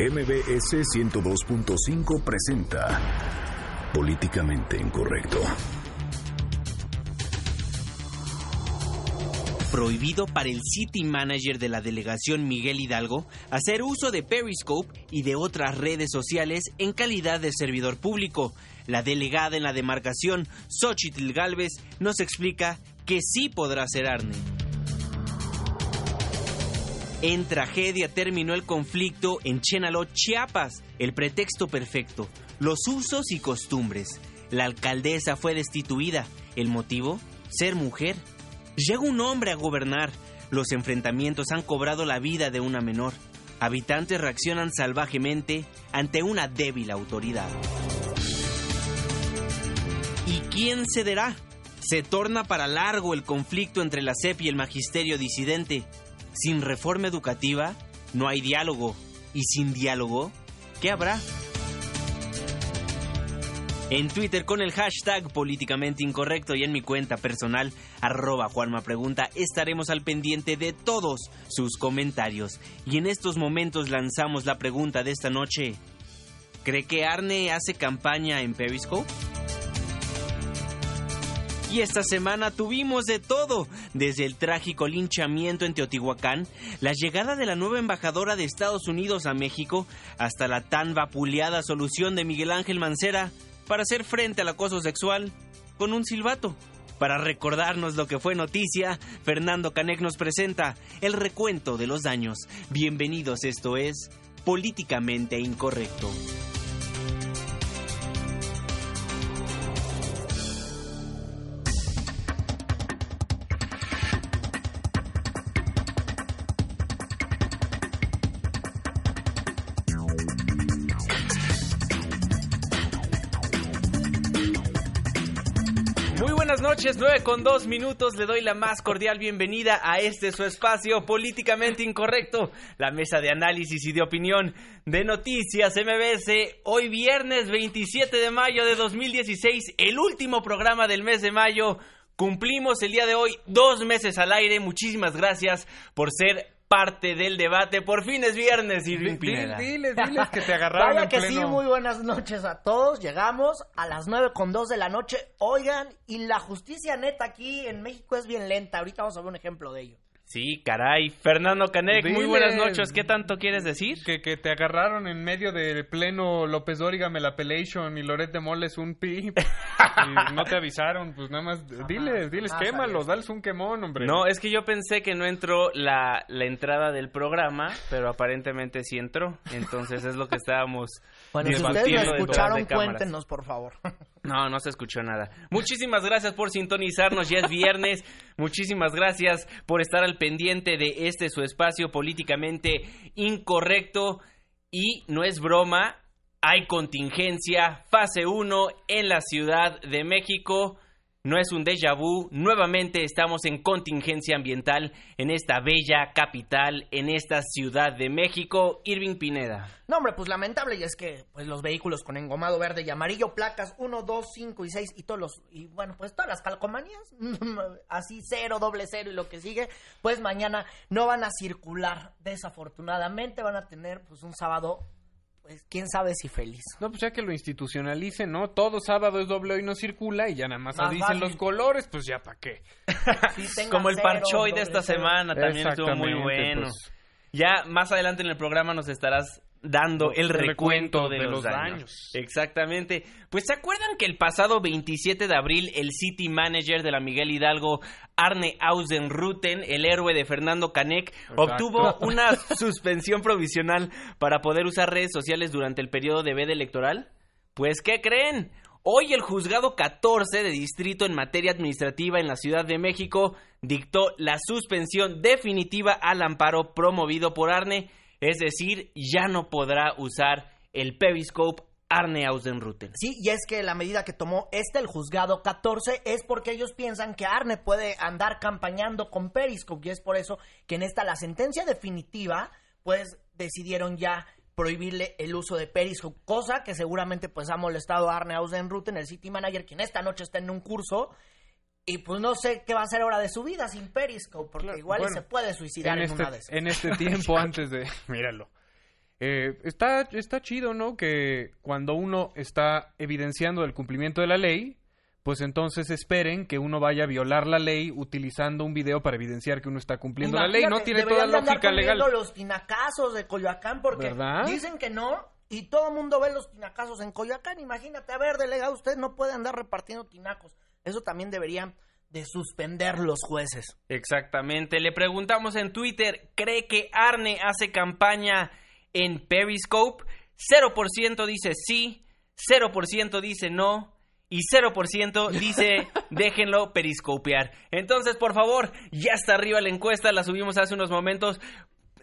MBS 102.5 presenta Políticamente Incorrecto. Prohibido para el City Manager de la delegación Miguel Hidalgo hacer uso de Periscope y de otras redes sociales en calidad de servidor público. La delegada en la demarcación, Xochitl Galvez, nos explica que sí podrá hacer Arne. En tragedia terminó el conflicto en Chenaló, Chiapas. El pretexto perfecto, los usos y costumbres. La alcaldesa fue destituida. ¿El motivo? Ser mujer. Llega un hombre a gobernar. Los enfrentamientos han cobrado la vida de una menor. Habitantes reaccionan salvajemente ante una débil autoridad. ¿Y quién cederá? Se torna para largo el conflicto entre la CEP y el magisterio disidente. Sin reforma educativa, no hay diálogo. Y sin diálogo, ¿qué habrá? En Twitter con el hashtag políticamente incorrecto y en mi cuenta personal, arroba Juanma Pregunta, estaremos al pendiente de todos sus comentarios. Y en estos momentos lanzamos la pregunta de esta noche. ¿Cree que Arne hace campaña en Periscope? Y esta semana tuvimos de todo, desde el trágico linchamiento en Teotihuacán, la llegada de la nueva embajadora de Estados Unidos a México, hasta la tan vapuleada solución de Miguel Ángel Mancera para hacer frente al acoso sexual con un silbato. Para recordarnos lo que fue noticia, Fernando Canec nos presenta el recuento de los daños. Bienvenidos, esto es Políticamente Incorrecto. Noches, 9 con 2 minutos. Le doy la más cordial bienvenida a este su espacio políticamente incorrecto, la mesa de análisis y de opinión de noticias MBS. Hoy viernes 27 de mayo de 2016, el último programa del mes de mayo. Cumplimos el día de hoy dos meses al aire. Muchísimas gracias por ser parte del debate. Por fin es viernes, Irving Pineda. Diles, diles que te agarraron Vaya en que pleno. sí, muy buenas noches a todos. Llegamos a las nueve con dos de la noche. Oigan, y la justicia neta aquí en México es bien lenta. Ahorita vamos a ver un ejemplo de ello. Sí, caray. Fernando Canec, muy buenas noches. ¿Qué tanto quieres decir? Que, que te agarraron en medio del pleno López Dóriga Melapelation y Loret de Moles un pip y no te avisaron, pues nada más diles, diles, jamás quémalos, sabía. dales un quemón, hombre. No, es que yo pensé que no entró la, la entrada del programa, pero aparentemente sí entró. Entonces es lo que estábamos Bueno, si ustedes lo escucharon, cuéntenos, por favor. No, no se escuchó nada. Muchísimas gracias por sintonizarnos, ya es viernes. Muchísimas gracias por estar al pendiente de este su espacio políticamente incorrecto. Y no es broma, hay contingencia, fase 1 en la Ciudad de México. No es un déjà vu, nuevamente estamos en contingencia ambiental en esta bella capital, en esta Ciudad de México. Irving Pineda. No, hombre, pues lamentable y es que pues los vehículos con engomado verde y amarillo, placas 1, 2, 5 y 6 y todos los y bueno, pues todas las calcomanías, así cero, doble cero y lo que sigue, pues mañana no van a circular. Desafortunadamente van a tener pues un sábado pues quién sabe si feliz. No, pues ya que lo institucionalicen, ¿no? Todo sábado es doble hoy no circula y ya nada más, Más dicen los colores, pues ya para qué. Sí, Como el parchoy de esta cero. semana también estuvo muy bueno. pues. Ya más adelante en el programa nos estarás dando el El recuento recuento de, de los, los daños. daños. Exactamente. Pues se acuerdan que el pasado 27 de abril el City Manager de la Miguel Hidalgo, Arne Ausenruten, el héroe de Fernando Canek, obtuvo una suspensión provisional para poder usar redes sociales durante el periodo de veda electoral? Pues ¿qué creen? Hoy el juzgado 14 de distrito en materia administrativa en la Ciudad de México dictó la suspensión definitiva al amparo promovido por Arne, es decir, ya no podrá usar el Periscope Arne Ausenruten. Sí, y es que la medida que tomó este, el juzgado 14, es porque ellos piensan que Arne puede andar campañando con Periscope, y es por eso que en esta, la sentencia definitiva, pues decidieron ya prohibirle el uso de Periscope, cosa que seguramente pues ha molestado a Arne Ausenruten, el City Manager, quien esta noche está en un curso, y pues no sé qué va a hacer ahora de su vida sin Periscope, porque Claro, igual bueno, se puede suicidar en, en, este, una de esas. en este tiempo antes de... Míralo. eh, está, está chido, ¿no? Que cuando uno está evidenciando el cumplimiento de la ley, pues entonces esperen que uno vaya a violar la ley utilizando un video para evidenciar que uno está cumpliendo la ley. No tiene toda lógica legal. los tinacazos de Coyoacán porque dicen que no y todo el mundo ve los tinacazos en Coyoacán. Imagínate, a ver, delegado, usted no puede andar repartiendo tinacos. Eso también deberían de suspender los jueces. Exactamente. Le preguntamos en Twitter, ¿cree que Arne hace campaña en Periscope? 0% dice sí, 0% dice no y 0% dice déjenlo periscopear. Entonces, por favor, ya está arriba la encuesta, la subimos hace unos momentos.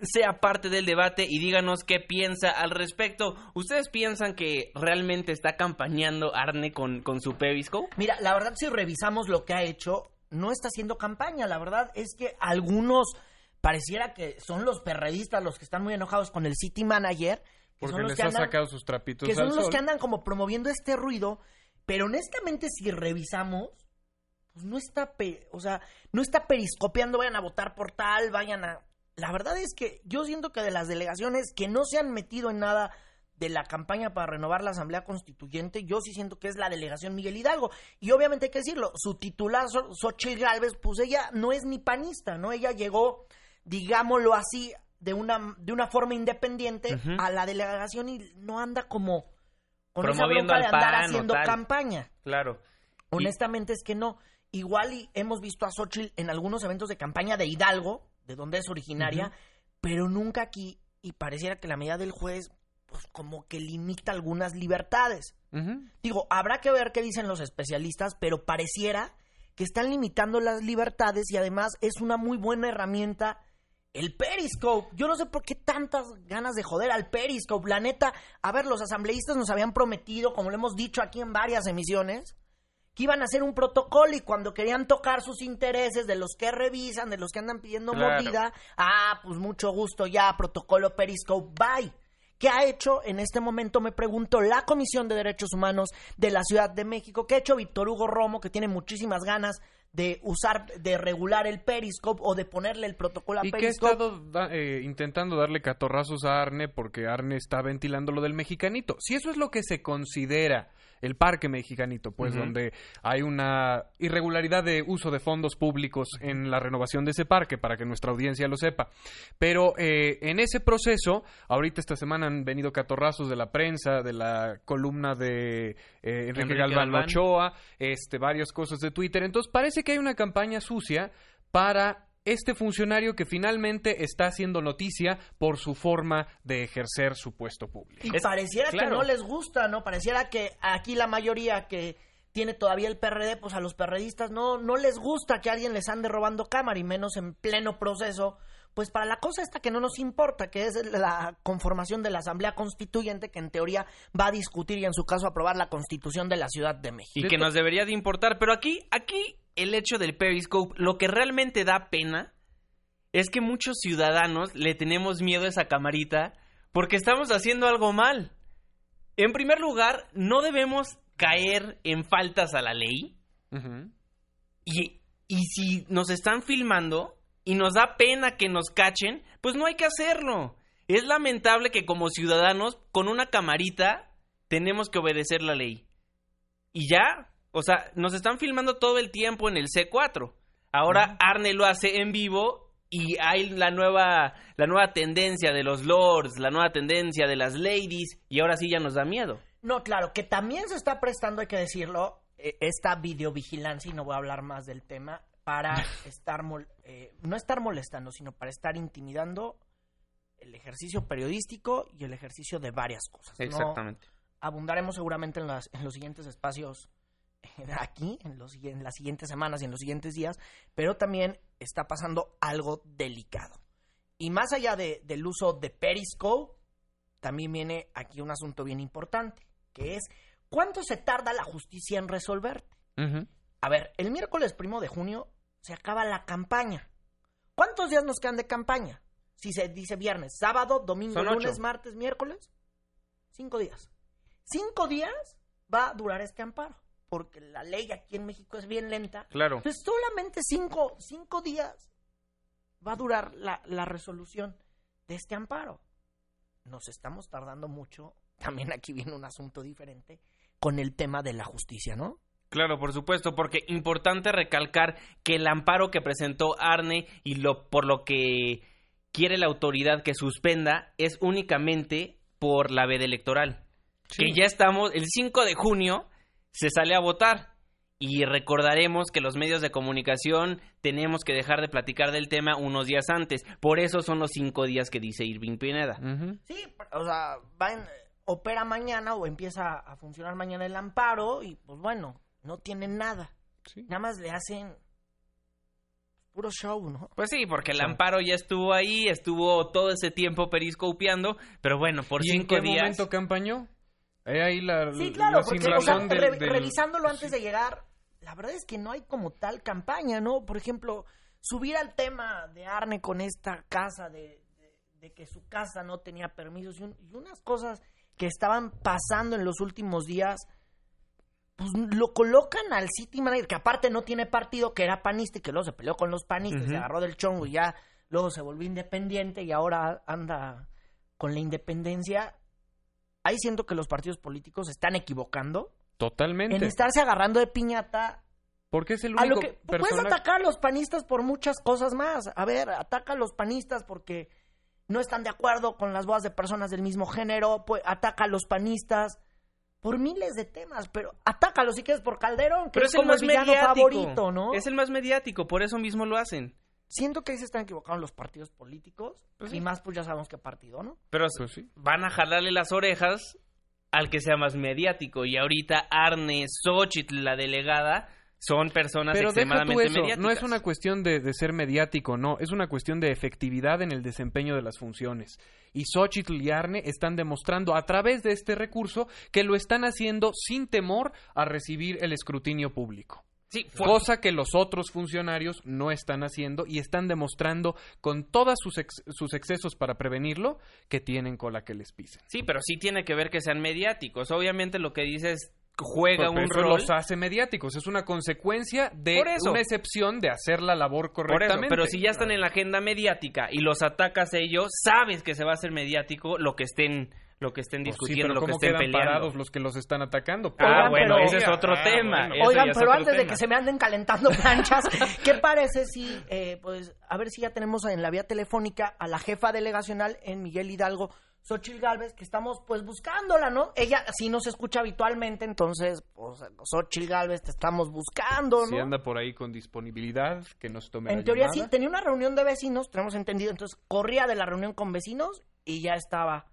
Sea parte del debate y díganos qué piensa al respecto. ¿Ustedes piensan que realmente está campañando Arne con, con su Periscope? Mira, la verdad, si revisamos lo que ha hecho, no está haciendo campaña. La verdad es que algunos pareciera que son los perredistas los que están muy enojados con el City Manager. Que Porque les ha sacado sus trapitos Que son los que andan como promoviendo este ruido pero honestamente, si revisamos, pues no está, o sea, no está periscopiando, vayan a votar por tal, vayan a... La verdad es que yo siento que de las delegaciones que no se han metido en nada de la campaña para renovar la Asamblea Constituyente, yo sí siento que es la delegación Miguel Hidalgo. Y obviamente hay que decirlo, su titular, Xochitl Galvez, pues ella no es ni panista, ¿no? Ella llegó, digámoslo así, de una, de una forma independiente a la delegación y no anda como promoviendo de andar haciendo campaña. Claro. Honestamente es que no. Igual y hemos visto a Xochitl en algunos eventos de campaña de Hidalgo, de donde es originaria, pero nunca aquí, y pareciera que la medida del juez, pues como que limita algunas libertades. Digo, habrá que ver qué dicen los especialistas, pero pareciera que están limitando las libertades y además es una muy buena herramienta el Periscope. Yo no sé por qué tantas ganas de joder al Periscope. La neta, a ver, los asambleístas nos habían prometido, como lo hemos dicho aquí en varias emisiones, que iban a hacer un protocolo y cuando querían tocar sus intereses de los que revisan, de los que andan pidiendo movida, ah, pues mucho gusto ya, protocolo Periscope, bye. ¿Qué ha hecho en este momento, me pregunto, la Comisión de Derechos Humanos de la Ciudad de México? ¿Qué ha hecho Víctor Hugo Romo, que tiene muchísimas ganas de usar, de regular el Periscope o de ponerle el protocolo a y Periscope. Y que ha estado eh, intentando darle catorrazos a Arne porque Arne está ventilando lo del mexicanito. Si eso es lo que se considera el parque mexicanito, pues donde hay una irregularidad de uso de fondos públicos en la renovación de ese parque, para que nuestra audiencia lo sepa. Pero eh, en ese proceso, ahorita esta semana han venido catorrazos de la prensa, de la columna de eh, Enrique, Galván, Ochoa, este, varias cosas de Twitter. Entonces parece que hay una campaña sucia para este funcionario que finalmente está haciendo noticia por su forma de ejercer su puesto público. Y pareciera que no les gusta, ¿no? Pareciera que aquí la mayoría que tiene todavía el PRD, pues a los perredistas no, no les gusta que alguien les ande robando cámara y menos en pleno proceso. Pues para la cosa esta que no nos importa, que es la conformación de la Asamblea Constituyente, que en teoría va a discutir y en su caso aprobar la Constitución de la Ciudad de México. Y que nos debería de importar, pero aquí, aquí el hecho del Periscope, lo que realmente da pena es que muchos ciudadanos le tenemos miedo a esa camarita porque estamos haciendo algo mal. En primer lugar, no debemos caer en faltas a la ley. y, y si nos están filmando y nos da pena que nos cachen, pues no hay que hacerlo. Es lamentable que como ciudadanos, con una camarita, tenemos que obedecer la ley. Y ya, o sea, nos están filmando todo el tiempo en el C4. Ahora Arne lo hace en vivo y hay la nueva la nueva tendencia de los lords, la nueva tendencia de las ladies y ahora sí ya nos da miedo. No, claro, que también se está prestando, hay que decirlo, eh, esta videovigilancia y no voy a hablar más del tema para estar eh, no estar molestando, sino para estar intimidando el ejercicio periodístico y el ejercicio de varias cosas. Exactamente. Abundaremos seguramente en, las, en los siguientes espacios aquí en, los, en las siguientes semanas y en los siguientes días, pero también está pasando algo delicado. Y más allá de, del uso de Periscope, también viene aquí un asunto bien importante, que es cuánto se tarda la justicia en resolverte. A ver, el miércoles primo de junio se acaba la campaña. ¿Cuántos días nos quedan de campaña? Si se dice viernes, sábado, domingo, lunes, martes, miércoles. Cinco días. Cinco días va a durar este amparo porque la ley aquí en México es bien lenta. Claro. Pues solamente cinco, cinco días va a durar la, resolución de este amparo. nos estamos tardando mucho, también aquí viene un asunto diferente, con el tema de la justicia, ¿no? Claro, por supuesto, porque importante recalcar que el amparo que presentó Arne y lo por lo que quiere la autoridad que suspenda es únicamente por la veda electoral. Que ya estamos, el 5 de junio se sale a votar. Y recordaremos que los medios de comunicación tenemos que dejar de platicar del tema unos días antes. Por eso son los cinco días que dice Irving Pineda. Sí, o sea, opera mañana o empieza a funcionar mañana el amparo y pues bueno, no tienen nada. Nada más le hacen puro show, ¿no? Pues sí, porque el amparo ya estuvo ahí, estuvo todo ese tiempo periscopiando, pero bueno, por ¿Y cinco en qué días. momento campañó? ahí la, sí, claro, porque o sea, revisándolo antes de llegar, la verdad es que no hay como tal campaña, ¿no? Por ejemplo, subir al tema de Arne con esta casa, de, de, que su casa no tenía permisos y, y, unas cosas que estaban pasando en los últimos días, pues lo colocan al City Manager, que aparte no tiene partido, que era panista y que luego se peleó con los panistas, se agarró del chongo y ya luego se volvió independiente y ahora anda con la independencia ahí siento que los partidos políticos se están equivocando. Totalmente. En estarse agarrando de piñata. Porque es el único que, Puedes atacar a los panistas por muchas cosas más. A ver, ataca a los panistas porque no están de acuerdo con las voz de personas del mismo género. Pues, ataca a los panistas por miles de temas, pero atácalo si quieres por Calderón, que es, como el, villano favorito, ¿no? Es el más mediático, por eso mismo lo hacen siento que ahí se están equivocando los partidos políticos pues y más pues ya sabemos qué partido, ¿no? Pero pues sí. van a jalarle las orejas al que sea más mediático y ahorita Arne, Xochitl, la delegada, son personas Pero extremadamente eso, mediáticas. No es una cuestión de, de, ser mediático, no, es una cuestión de efectividad en el desempeño de las funciones. Y Xochitl y Arne están demostrando a través de este recurso que lo están haciendo sin temor a recibir el escrutinio público. Sí, cosa que los otros funcionarios no están haciendo y están demostrando con todos sus, sus excesos para prevenirlo que tienen cola que les pisen. Sí, pero sí tiene que ver que sean mediáticos. Obviamente lo que dices juega un rol. los hace mediáticos, es una consecuencia de una excepción de hacer la labor correctamente. pero si ya están en la agenda mediática y los atacas ellos, sabes que se va a hacer mediático lo que estén lo que estén pues discutiendo, lo que estén peleando. parados los que los están atacando? Ah, bueno, ese es otro tema. Oigan, pero antes de que se me anden calentando planchas, ¿qué parece si, eh, pues, a ver si ya tenemos en la vía telefónica a la jefa delegacional en Miguel Hidalgo, Xochil Galvez, que estamos pues buscándola, ¿no? Ella sí nos escucha habitualmente, entonces, pues, Xochil Galvez te estamos buscando, ¿no? Si anda por ahí con disponibilidad, que nos tome En teoría sí, tenía una reunión de vecinos, tenemos entendido, entonces corría de la reunión con vecinos y ya estaba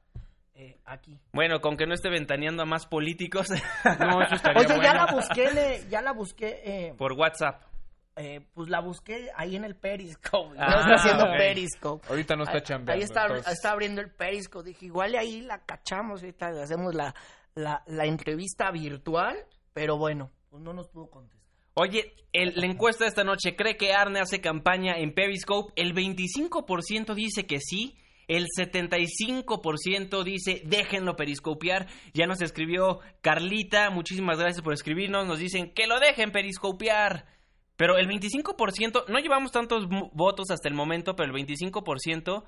eh, aquí. Bueno, con que no esté ventaneando a más políticos. no, eso estaría Oye, ya la busqué, ya la busqué. Eh, Por WhatsApp. Eh, pues la busqué ahí en el Periscope. Ah, no está haciendo Periscope. Ahorita no está chambeando. Ahí está, está, abriendo el Periscope. Dije, igual ahí la cachamos. Ahorita hacemos la, la, la entrevista virtual. Pero bueno, pues no nos pudo contestar. Oye, la encuesta de esta noche, ¿cree que Arne hace campaña en Periscope? El 25% dice que sí, el 75% dice déjenlo periscopiar. Ya nos escribió Carlita, muchísimas gracias por escribirnos. Nos dicen que lo dejen periscopiar. Pero el 25%, no llevamos tantos votos hasta el momento, pero el 25%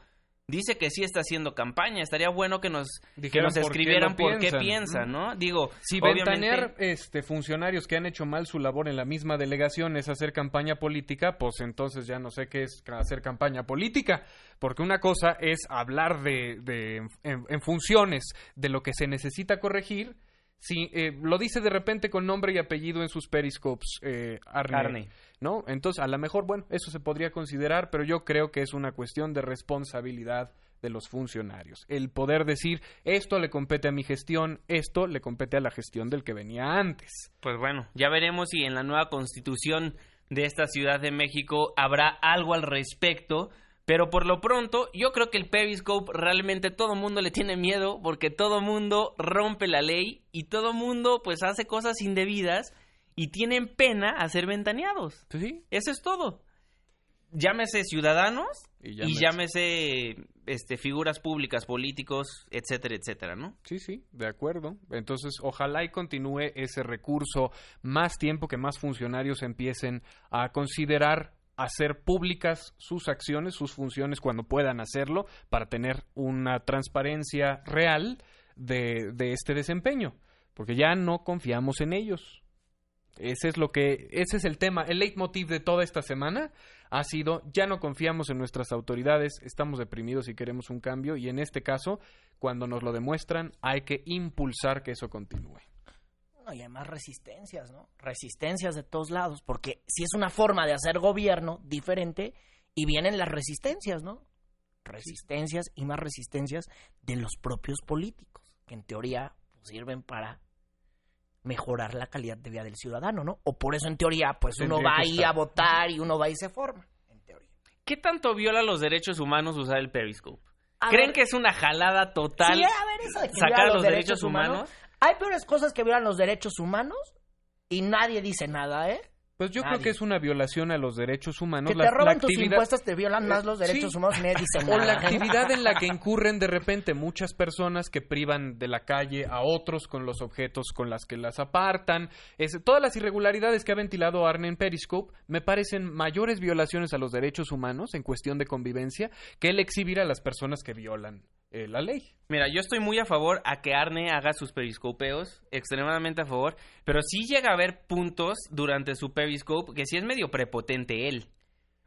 dice que sí está haciendo campaña. Estaría bueno que nos, que nos escribieran por qué, piensan, ¿no? Digo, si ventanear este, funcionarios que han hecho mal su labor en la misma delegación es hacer campaña política, pues entonces ya no sé qué es hacer campaña política. Porque una cosa es hablar de, de en funciones de lo que se necesita corregir Sí, eh, lo dice de repente con nombre y apellido en sus periscopes, eh, Arne, ¿no? Entonces, a lo mejor, bueno, eso se podría considerar, pero yo creo que es una cuestión de responsabilidad de los funcionarios. El poder decir, esto le compete a mi gestión, esto le compete a la gestión del que venía antes. Pues bueno, ya veremos si en la nueva constitución de esta Ciudad de México habrá algo al respecto pero por lo pronto, yo creo que el Periscope realmente todo mundo le tiene miedo porque todo mundo rompe la ley y todo mundo pues hace cosas indebidas y tienen pena a ser ventaneados. Sí. Eso es todo. Llámese ciudadanos y llámese, este, figuras públicas, políticos, etcétera, etcétera, ¿no? Sí, sí, de acuerdo. Entonces, ojalá y continúe ese recurso más tiempo que más funcionarios empiecen a considerar hacer públicas sus acciones, sus funciones cuando puedan hacerlo, para tener una transparencia real de, este desempeño, porque ya no confiamos en ellos. Ese es lo que, ese es el tema, el leitmotiv de toda esta semana ha sido ya no confiamos en nuestras autoridades, estamos deprimidos y queremos un cambio y en este caso, cuando nos lo demuestran, hay que impulsar que eso continúe. No, y además resistencias, ¿no? Resistencias de todos lados, porque si es una forma de hacer gobierno diferente y vienen las resistencias, ¿no? Resistencias y más resistencias de los propios políticos, que en teoría pues, sirven para mejorar la calidad de vida del ciudadano, ¿no? O por eso en teoría, pues uno va ahí a votar y uno va y se forma, en teoría. ¿Qué tanto viola los derechos humanos usar el Periscope? A ¿Creen ver, que es una jalada total Sí, a ver, eso de que sacar los derechos humanos? Hay peores cosas que violan los derechos humanos y nadie dice nada, ¿eh? Pues yo creo que es una violación a los derechos humanos. Que te la roban tus actividad- impuestos, te violan más los Eh, derechos sí. humanos y nadie dice O nada. la actividad en la que incurren de repente muchas personas que privan de la calle a otros con los objetos con las que las apartan. Es- todas las irregularidades que ha ventilado Arne en Periscope me parecen mayores violaciones a los derechos humanos en cuestión de convivencia que el exhibir a las personas que violan eh, la ley. Mira, yo estoy muy a favor a que Arne haga sus periscopeos, extremadamente a favor, pero sí llega a haber puntos durante su periscope que sí es medio prepotente él.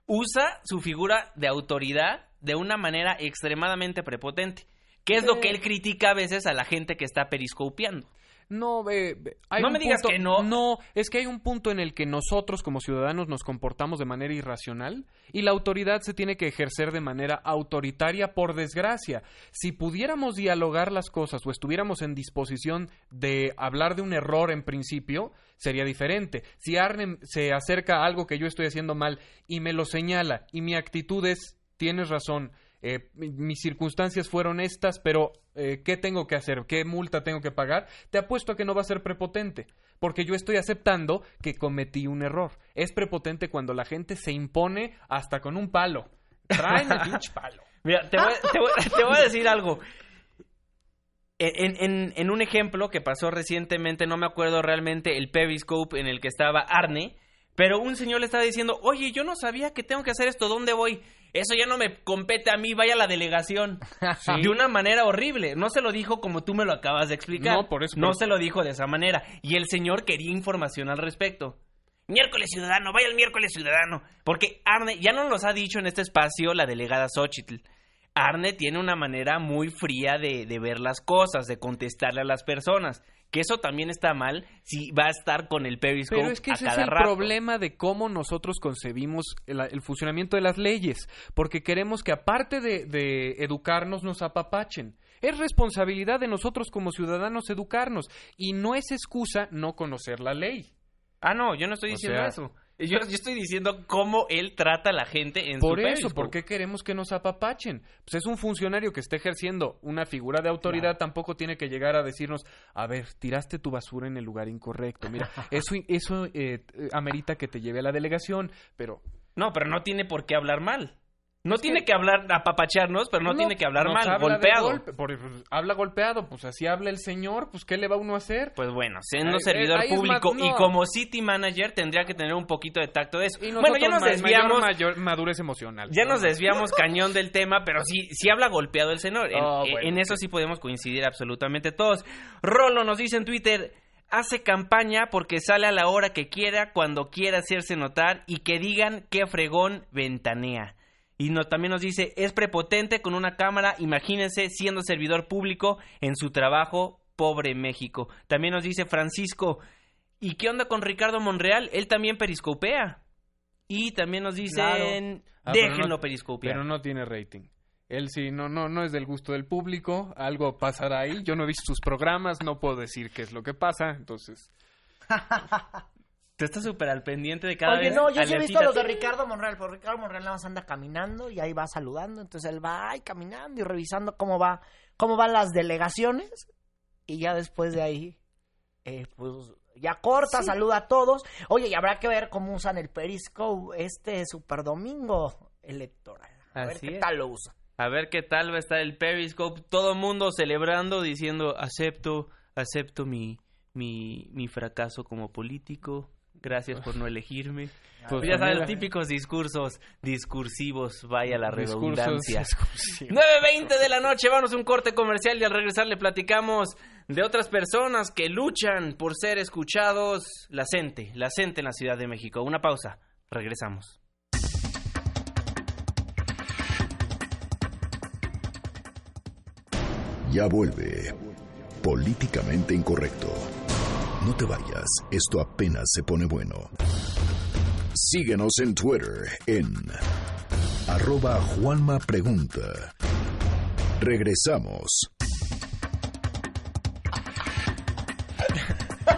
Usa su figura de autoridad de una manera extremadamente prepotente, que es lo que él critica a veces a la gente que está periscopeando. No, ve- ve- hay No me digas punto- que no. No, es que hay un punto en el que nosotros como ciudadanos nos comportamos de manera irracional y la autoridad se tiene que ejercer de manera autoritaria por desgracia. Si pudiéramos dialogar las cosas o estuviéramos en disposición de hablar de un error en principio, sería diferente. Si Arne se acerca a algo que yo estoy haciendo mal y me lo señala y mi actitud es, tienes razón, eh, mi- mis circunstancias fueron estas, pero eh, ¿qué tengo que hacer? ¿Qué multa tengo que pagar? Te apuesto a que no va a ser prepotente, porque yo estoy aceptando que cometí un error. Es prepotente cuando la gente se impone hasta con un palo. Traen el pinche palo. Mira, te voy, a decir algo. En, en- en un ejemplo que pasó recientemente, no me acuerdo realmente el Periscope en el que estaba Arne, pero un señor le estaba diciendo, oye, yo no sabía que tengo que hacer esto, ¿dónde voy? Eso ya no me compete a mí, vaya a la delegación. De una manera horrible. No se lo dijo como tú me lo acabas de explicar. No, por eso, No por- se lo dijo de esa manera. Y el señor quería información al respecto. Miércoles ciudadano, vaya el miércoles ciudadano. Porque Arne, ya nos los ha dicho en este espacio la delegada Xochitl. Arne tiene una manera muy fría de, de ver las cosas, de contestarle a las personas. Que eso también está mal si va a estar con el Periscope Pero es que a ese es el rato. problema de cómo nosotros concebimos el, el funcionamiento de las leyes, porque queremos que aparte de, de educarnos nos apapachen. Es responsabilidad de nosotros como ciudadanos educarnos y no es excusa no conocer la ley. Ah, no, yo no estoy O diciendo sea- eso. Yo, yo estoy diciendo cómo él trata a la gente en Por su eso. ¿por qué queremos que nos apapachen? Pues es un funcionario que está ejerciendo una figura de autoridad, tampoco tiene que llegar a decirnos, a ver, tiraste tu basura en el lugar incorrecto. Mira, eso, eso eh, amerita que te lleve a la delegación, pero No, pero no tiene por qué hablar mal. No tiene que hablar, apapacharnos, pero no, tiene que hablar mal, habla golpeado. golpe, por- pues, habla golpeado, pues así habla el señor, pues ¿qué le va uno a hacer? Pues bueno, siendo servidor es público y como city manager tendría que tener un poquito de tacto de eso. Y Bueno, ya nos desviamos, mayor, mayor madurez emocional. ya ¿no? nos desviamos cañón del tema, pero sí, sí habla golpeado el señor. En, Oh, en- bueno, en eso sí podemos coincidir absolutamente todos. Rolo nos dice en Twitter, hace campaña porque sale a la hora que quiera, cuando quiera hacerse notar y que digan qué fregón ventanea. Y no, también nos dice, es prepotente con una cámara, imagínense siendo servidor público en su trabajo, pobre México. También nos dice Francisco, ¿y qué onda con Ricardo Monreal? Él también periscopea. Y también nos dicen, Ah, pero déjenlo no- periscopear. Pero no tiene rating. Él sí, no, no, no es del gusto del público, algo pasará ahí. Yo no he visto sus programas, no puedo decir qué es lo que pasa, entonces. Tú estás súper al pendiente de cada Oye, vez. no, yo sí he visto los de Ricardo Monreal, pero Ricardo Monreal nada más anda caminando y ahí va saludando, entonces él va ahí caminando y revisando cómo va, cómo van las delegaciones y ya después de ahí, eh, pues ya corta, saluda a todos. Oye, y habrá que ver cómo usan el Periscope este super domingo electoral. A ver Así qué es. tal lo usa. A ver qué tal va a estar el Periscope. Todo mundo celebrando, diciendo, acepto, acepto mi, mi, mi fracaso como político. Gracias por no elegirme. Pues, ya saben, mira. los típicos discursos discursivos, vaya la redundancia. discursivos. 9.20 de la noche, vamos a un corte comercial y al regresar le platicamos de otras personas que luchan por ser escuchados. La gente, la gente en la Ciudad de México. Una pausa, regresamos. Ya vuelve. Políticamente incorrecto. No te vayas, esto apenas se pone bueno. Síguenos en Twitter en arroba Juanma Pregunta. Regresamos.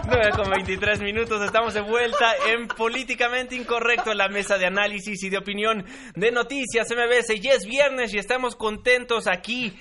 9 con 23 minutos, estamos de vuelta en Políticamente Incorrecto, la mesa de análisis y de opinión de noticias MBS. Y es viernes y estamos contentos aquí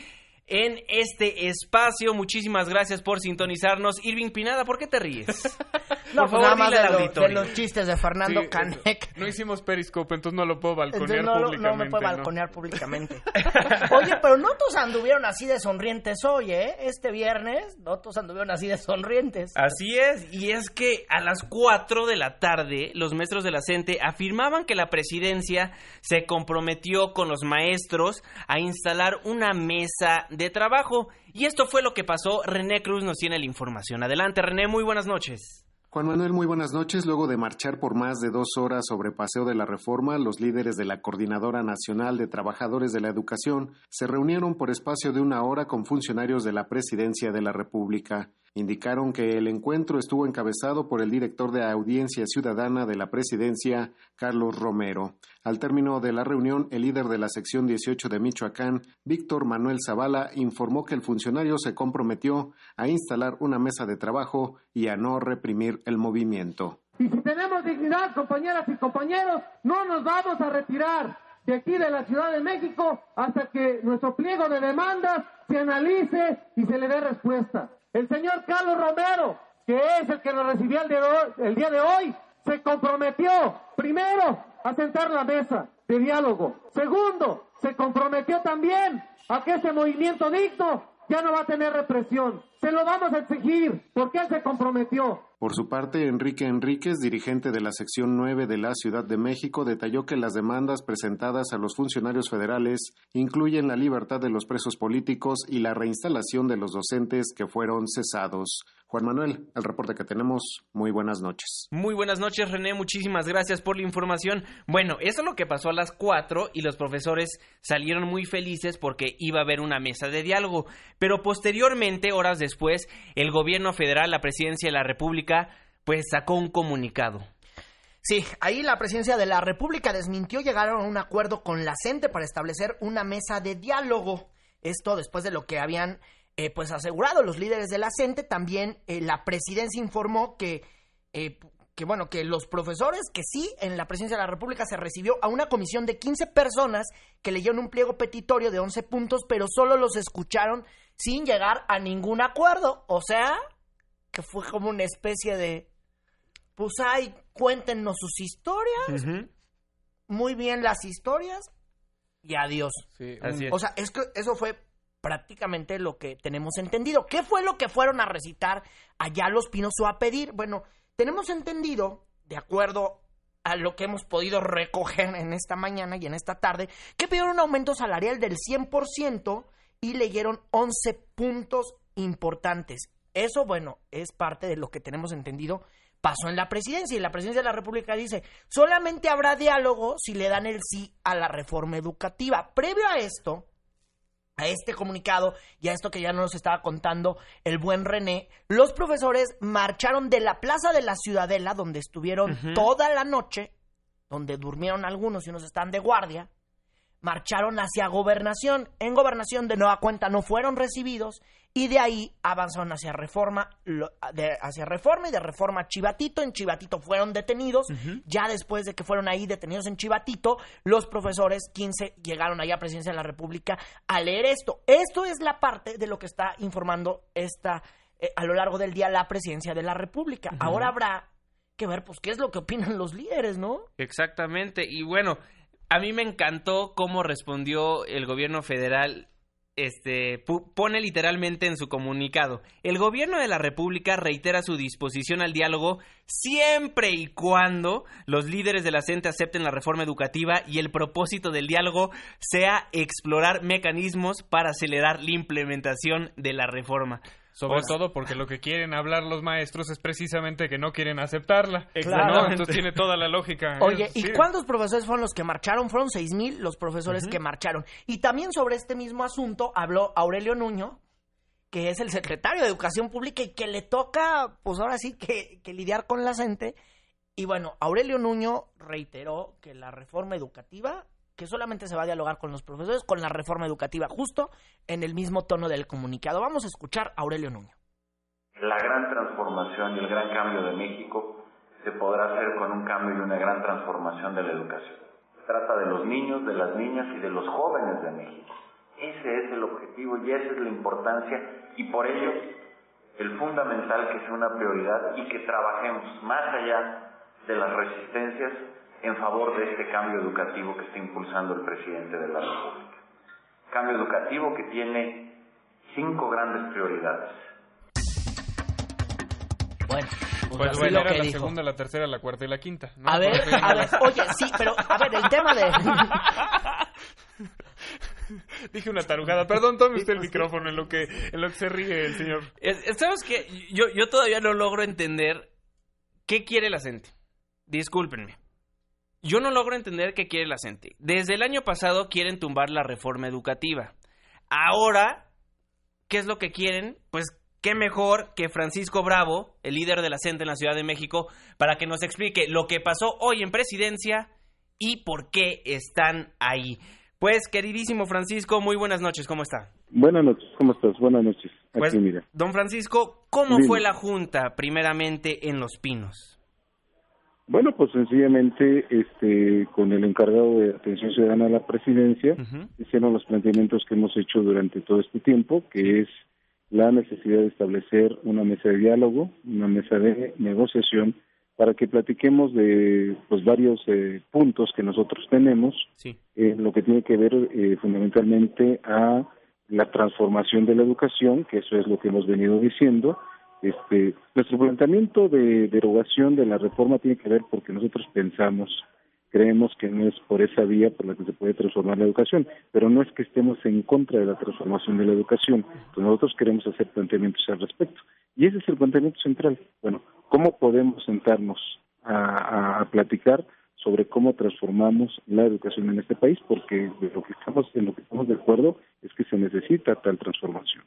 en este espacio. Muchísimas gracias por sintonizarnos. Irving Pinada, ¿por qué te ríes? No, Por pues nada más dile de, al lo- auditorio. de los chistes de Fernando Sí, Canek. No hicimos Periscope, entonces no lo puedo balconear no, públicamente. no me puede balconear públicamente. Oye, pero no todos anduvieron así de sonrientes hoy, ¿eh? Este viernes, no todos anduvieron así de sonrientes. Así es, y es que a las 4 de la tarde los maestros de la CENTE afirmaban que la presidencia se comprometió con los maestros a instalar una mesa de trabajo. Y esto fue lo que pasó. René Cruz nos tiene la información. Adelante, René, muy buenas noches. Juan Manuel, muy buenas noches. Luego de marchar por más de dos horas sobre Paseo de la Reforma, los líderes de la Coordinadora Nacional de Trabajadores de la Educación se reunieron por espacio de una hora con funcionarios de la Presidencia de la República. Indicaron que el encuentro estuvo encabezado por el director de Audiencia Ciudadana de la Presidencia, Carlos Romero. Al término de la reunión, el líder de la sección 18 de Michoacán, Víctor Manuel Zavala, informó que el funcionario se comprometió a instalar una mesa de trabajo y a no reprimir el movimiento. Y si tenemos dignidad, compañeras y compañeros, no nos vamos a retirar de aquí de la Ciudad de México hasta que nuestro pliego de demandas se analice y se le dé respuesta. El señor Carlos Romero, que es el que nos recibió el, el día de hoy, se comprometió, primero, a sentar la mesa de diálogo. Segundo, se comprometió también a que ese movimiento digno ya no va a tener represión. Se lo vamos a exigir, porque él se comprometió. Por su parte, Enrique Enríquez, dirigente de la sección 9 de la Ciudad de México, detalló que las demandas presentadas a los funcionarios federales incluyen la libertad de los presos políticos y la reinstalación de los docentes que fueron cesados. Juan Manuel, el reporte que tenemos, muy buenas noches. Muy buenas noches, René. Muchísimas gracias por la información. Bueno, eso es lo que pasó a las 4 y los profesores salieron muy felices porque iba a haber una mesa de diálogo. Pero posteriormente, horas después, el gobierno federal, la presidencia de la República, pues sacó un comunicado. Sí, ahí la presidencia de la República desmintió, llegaron a un acuerdo con la CENTE para establecer una mesa de diálogo. Esto después de lo que habían eh, pues asegurado los líderes de la CENTE. También eh, la presidencia informó que, eh, que, bueno, que los profesores, que sí, en la presidencia de la República se recibió a una comisión de 15 personas que leyeron un pliego petitorio de 11 puntos, pero solo los escucharon sin llegar a ningún acuerdo. O sea, que fue como una especie de pues ahí cuéntenos sus historias, muy bien las historias y adiós. Sí, Así un- es. O sea, es que eso fue prácticamente lo que tenemos entendido. ¿Qué fue lo que fueron a recitar allá los Pinos o a pedir? Bueno, tenemos entendido, de acuerdo a lo que hemos podido recoger en esta mañana y en esta tarde, que pidieron un aumento salarial del 100% y leyeron 11 puntos importantes. Eso, bueno, es parte de lo que tenemos entendido pasó en la presidencia y la presidencia de la República dice, solamente habrá diálogo si le dan el sí a la reforma educativa. Previo a esto, a este comunicado y a esto que ya nos estaba contando el buen René, los profesores marcharon de la Plaza de la Ciudadela, donde estuvieron toda la noche, donde durmieron algunos y unos están de guardia, marcharon hacia gobernación. En gobernación de nueva cuenta no fueron recibidos y de ahí avanzaron hacia reforma, lo- de- hacia reforma y de reforma a Chivatito. En Chivatito fueron detenidos. Ya después de que fueron ahí detenidos en Chivatito, los profesores 15 llegaron allá a Presidencia de la República a leer esto. Esto es la parte de lo que está informando esta eh, a lo largo del día la Presidencia de la República. Ahora habrá que ver pues qué es lo que opinan los líderes, ¿no? Exactamente. Y bueno, a mí me encantó cómo respondió el gobierno federal este, pone literalmente en su comunicado, el gobierno de la República reitera su disposición al diálogo siempre y cuando los líderes de la CENTE acepten la reforma educativa y el propósito del diálogo sea explorar mecanismos para acelerar la implementación de la reforma. Sobre todo porque lo que quieren hablar los maestros es precisamente que no quieren aceptarla. Claro. Entonces tiene toda la lógica. Oye, ¿y cuántos profesores fueron los que marcharon? Fueron seis mil los profesores que marcharon. Y también sobre este mismo asunto habló Aurelio Nuño, que es el secretario de Educación Pública y que le toca, pues ahora sí, que, que lidiar con la gente. Y bueno, Aurelio Nuño reiteró que la reforma educativa que solamente se va a dialogar con los profesores con la reforma educativa, justo en el mismo tono del comunicado. Vamos a escuchar a Aurelio Nuño. La gran transformación y el gran cambio de México se podrá hacer con un cambio y una gran transformación de la educación. Se trata de los niños, de las niñas y de los jóvenes de México. Ese es el objetivo y esa es la importancia y por ello el fundamental que sea una prioridad y que trabajemos más allá de las resistencias en favor de este cambio educativo que está impulsando el presidente de la República. Cambio educativo que tiene cinco grandes prioridades. Bueno, pues, pues era la segunda, la tercera, la cuarta y la quinta. A ver, a ver, oye, sí, pero a ver, el tema de... Dije una tarugada. Perdón, tome usted el pues micrófono en lo que en lo que se ríe el señor. Sabes que yo, yo todavía no logro entender qué quiere la gente. Discúlpenme. Yo no logro entender qué quiere la gente. Desde el año pasado quieren tumbar la reforma educativa. Ahora, ¿qué es lo que quieren? Pues qué mejor que Francisco Bravo, el líder de la CENTE en la Ciudad de México, para que nos explique lo que pasó hoy en presidencia y por qué están ahí. Pues, queridísimo Francisco, muy buenas noches, ¿cómo está? Buenas noches, ¿cómo estás? Buenas noches. Pues, don Francisco, ¿cómo fue la junta primeramente en Los Pinos? Bueno, pues sencillamente este, con el encargado de atención ciudadana de la presidencia, hicieron los planteamientos que hemos hecho durante todo este tiempo, que es la necesidad de establecer una mesa de diálogo, una mesa de negociación, para que platiquemos de pues, varios eh, puntos que nosotros tenemos, en lo que tiene que ver eh, fundamentalmente a la transformación de la educación, que eso es lo que hemos venido diciendo, este, nuestro planteamiento de derogación de la reforma tiene que ver porque nosotros pensamos, creemos que no es por esa vía por la que se puede transformar la educación, pero no es que estemos en contra de la transformación de la educación, nosotros queremos hacer planteamientos al respecto. Y ese es el planteamiento central. Bueno, ¿cómo podemos sentarnos a, a platicar sobre cómo transformamos la educación en este país? Porque de lo que estamos, en lo que estamos de acuerdo es que se necesita tal transformación.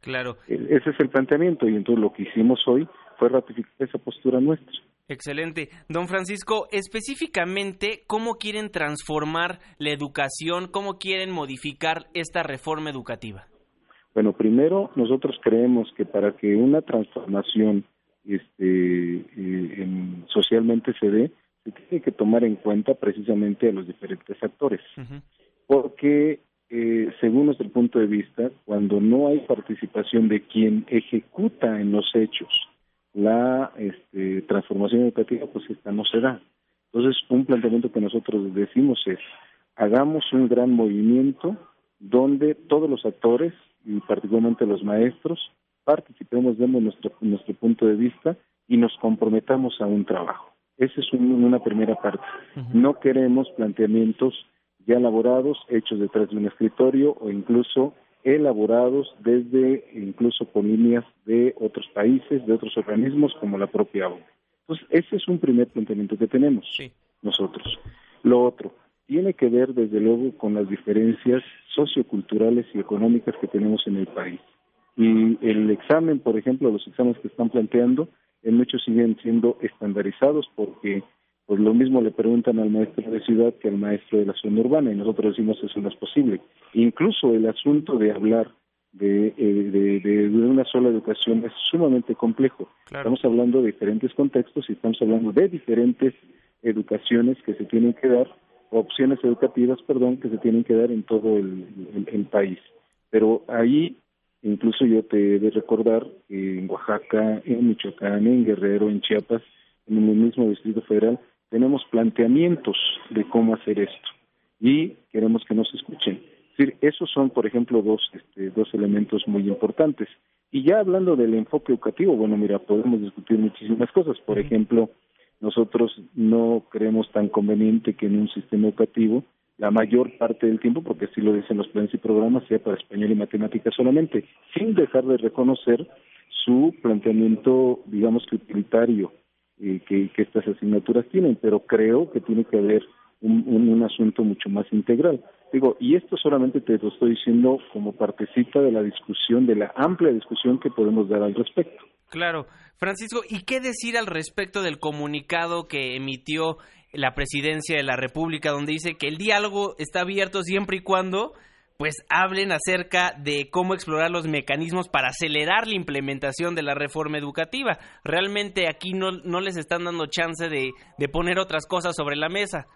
Claro. E-, ese es el planteamiento y entonces lo que hicimos hoy fue ratificar esa postura nuestra. Excelente. Don Francisco, específicamente, ¿cómo quieren transformar la educación? ¿Cómo quieren modificar esta reforma educativa? Bueno, primero, nosotros creemos que para que una transformación este, eh, socialmente se dé, se tiene que tomar en cuenta precisamente a los diferentes actores. Porque eh, según nuestro punto de vista, cuando no hay participación de quien ejecuta en los hechos la este, transformación educativa, pues esta no se da. Entonces, un planteamiento que nosotros decimos es, hagamos un gran movimiento donde todos los actores, y particularmente los maestros, participemos, demos nuestro, nuestro punto de vista y nos comprometamos a un trabajo. Esa es una primera parte. No queremos planteamientos ya elaborados, hechos detrás de un escritorio o incluso elaborados desde incluso con líneas de otros países, de otros organismos como la propia ONU. Entonces, ese es un primer planteamiento que tenemos nosotros. Lo otro tiene que ver desde luego con las diferencias socioculturales y económicas que tenemos en el país. Y el examen, por ejemplo, los exámenes que están planteando, en muchos siguen siendo estandarizados porque pues lo mismo le preguntan al maestro de ciudad que al maestro de la zona urbana y nosotros decimos eso no es posible. Incluso el asunto de hablar de, eh, de, una sola educación es sumamente complejo. Estamos hablando de diferentes contextos y estamos hablando de diferentes educaciones que se tienen que dar, opciones educativas, perdón, que se tienen que dar en todo el, el país. Pero ahí incluso yo te he de recordar que en Oaxaca, en Michoacán, en Guerrero, en Chiapas, en el mismo Distrito Federal, tenemos planteamientos de cómo hacer esto y queremos que nos escuchen. decir, esos son, por ejemplo, dos, este, dos elementos muy importantes. Y ya hablando del enfoque educativo, bueno, mira, podemos discutir muchísimas cosas. Por ejemplo, nosotros no creemos tan conveniente que en un sistema educativo la mayor parte del tiempo, porque así lo dicen los planes y programas, sea para español y matemáticas solamente, sin dejar de reconocer su planteamiento, digamos que utilitario eh, que, estas asignaturas tienen, pero creo que tiene que haber un, un, asunto mucho más integral. Digo, y esto solamente te lo estoy diciendo como partecita de la discusión, de la amplia discusión que podemos dar al respecto. Claro. Francisco, ¿y qué decir al respecto del comunicado que emitió la presidencia de la República, donde dice que el diálogo está abierto siempre y cuando pues hablen acerca de cómo explorar los mecanismos para acelerar la implementación de la reforma educativa. Realmente aquí no, no les están dando chance de, de poner otras cosas sobre la mesa.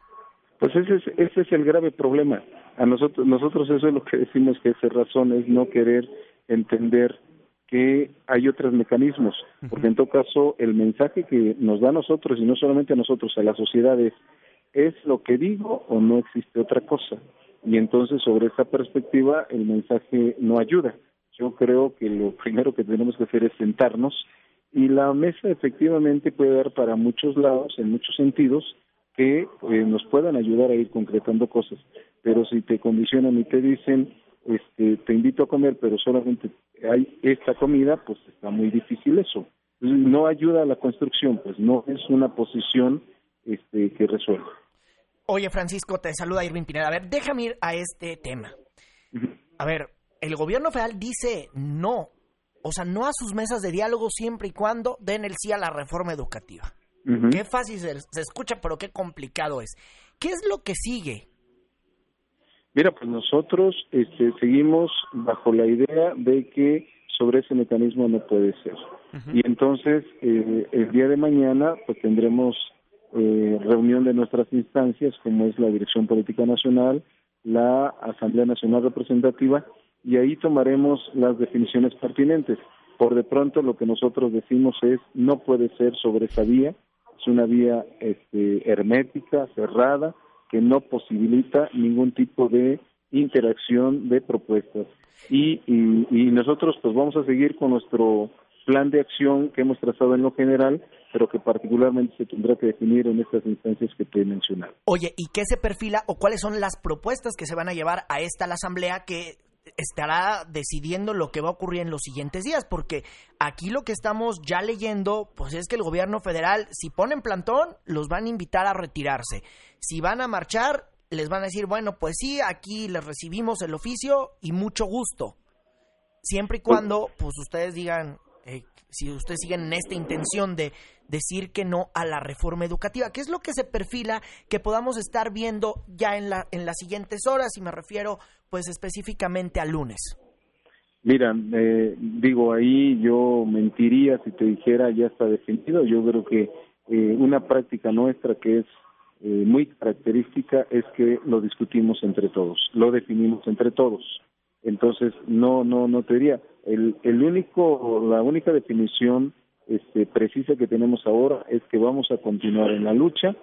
Pues ese es, ese es el grave problema. A nosotros, nosotros eso es lo que decimos que es razón, es no querer entender que hay otros mecanismos, porque en todo caso el mensaje que nos da a nosotros, y no solamente a nosotros, a la sociedad es, ¿es lo que digo o no existe otra cosa? Y entonces sobre esa perspectiva el mensaje no ayuda. Yo creo que lo primero que tenemos que hacer es sentarnos y la mesa efectivamente puede dar para muchos lados, en muchos sentidos, que eh, nos puedan ayudar a ir concretando cosas. Pero si te condicionan y te dicen, este, te invito a comer, pero solamente hay esta comida, pues está muy difícil eso. No ayuda a la construcción, pues no es una posición este, que resuelva. Oye, Francisco, te saluda Irving Pineda. A ver, déjame ir a este tema. A ver, el gobierno federal dice no, o sea, no a sus mesas de diálogo siempre y cuando den el sí a la reforma educativa. Qué fácil se, se, escucha, pero qué complicado es. ¿Qué es lo que sigue? Mira, pues nosotros este, seguimos bajo la idea de que sobre ese mecanismo no puede ser. Y entonces, eh, el día de mañana, pues tendremos eh, reunión de nuestras instancias, como es la Dirección Política Nacional, la Asamblea Nacional Representativa, y ahí tomaremos las definiciones pertinentes. Por de pronto, lo que nosotros decimos es, no puede ser sobre esa vía, es una vía este, hermética, cerrada, que no posibilita ningún tipo de interacción de propuestas. Y, y, nosotros pues vamos a seguir con nuestro plan de acción que hemos trazado en lo general, pero que particularmente se tendrá que definir en estas instancias que te he mencionado. Oye, ¿y qué se perfila o cuáles son las propuestas que se van a llevar a esta la asamblea que estará decidiendo lo que va a ocurrir en los siguientes días, porque aquí lo que estamos ya leyendo, pues es que el gobierno federal, si ponen plantón, los van a invitar a retirarse. Si van a marchar, les van a decir, bueno, pues sí, aquí les recibimos el oficio y mucho gusto. Siempre y cuando, pues ustedes digan, si ustedes siguen en esta intención de decir que no a la reforma educativa, ¿qué es lo que se perfila que podamos estar viendo ya en, la, en las siguientes horas? Y me refiero, pues específicamente al lunes. Mira, eh, digo, ahí yo mentiría si te dijera ya está definido. Yo creo que eh, una práctica nuestra que es eh, muy característica es que lo discutimos entre todos, lo definimos entre todos. Entonces, no, no, no te diría. El, el único, la única definición este, precisa que tenemos ahora es que vamos a continuar en la lucha,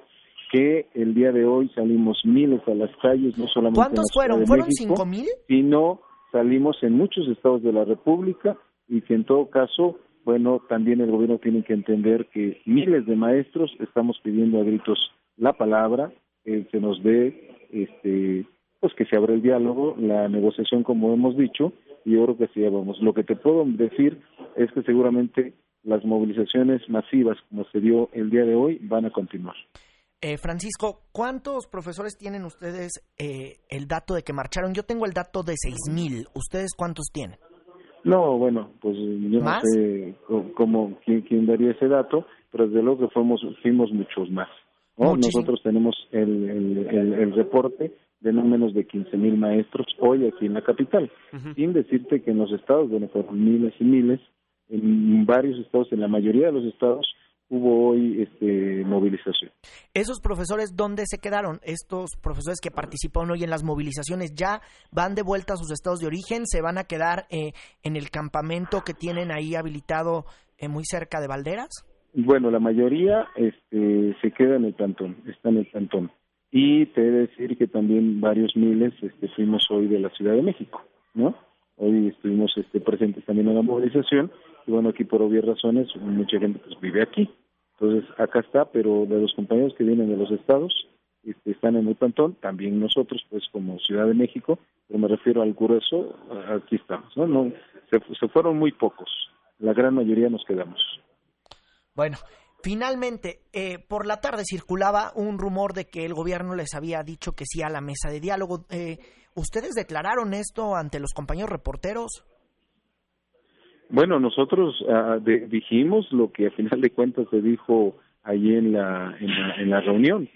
que el día de hoy salimos miles a las calles, no solamente ¿Cuántos en fueron? ¿Fueron cinco mil? Sino salimos en muchos estados de la República y que en todo caso, bueno, también el gobierno tiene que entender que miles de maestros estamos pidiendo a gritos la palabra, que se nos dé este pues que se abra el diálogo, la negociación como hemos dicho, y yo creo que sí vamos. Lo que te puedo decir es que seguramente las movilizaciones masivas como se dio el día de hoy van a continuar. Eh, Francisco, ¿cuántos profesores tienen ustedes eh, el dato de que marcharon? Yo tengo el dato de seis mil. ¿Ustedes cuántos tienen? No, bueno, pues yo no sé cómo, quién, daría ese dato, pero desde luego que fuimos, fuimos muchos más. Nosotros tenemos el, el, el reporte de no menos de 15 mil maestros hoy aquí en la capital, sin decirte que en los estados, donde fueron miles y miles, en varios estados, en la mayoría de los estados, hubo hoy este, movilización. ¿Esos profesores dónde se quedaron? ¿Estos profesores que participaron hoy en las movilizaciones ya van de vuelta a sus estados de origen? ¿Se van a quedar eh, en el campamento que tienen ahí habilitado eh, muy cerca de Valderas? Bueno, la mayoría este, se queda en el plantón, está en el plantón y te he de decir que también varios miles este, fuimos hoy de la Ciudad de México, ¿no? Hoy estuvimos este, presentes también en la movilización y bueno, aquí por obvias razones mucha gente pues vive aquí. Entonces acá está, pero de los compañeros que vienen de los estados este, están en el plantón, también nosotros pues como Ciudad de México, pero me refiero al grueso, aquí estamos, ¿no? no se, se fueron muy pocos, la gran mayoría nos quedamos. Bueno, Finalmente, eh, por la tarde circulaba un rumor de que el gobierno les había dicho que sí a la mesa de diálogo. Eh, ¿Ustedes declararon esto ante los compañeros reporteros? Bueno, nosotros ah, dijimos lo que a final de cuentas se dijo allí en la, en la, reunión,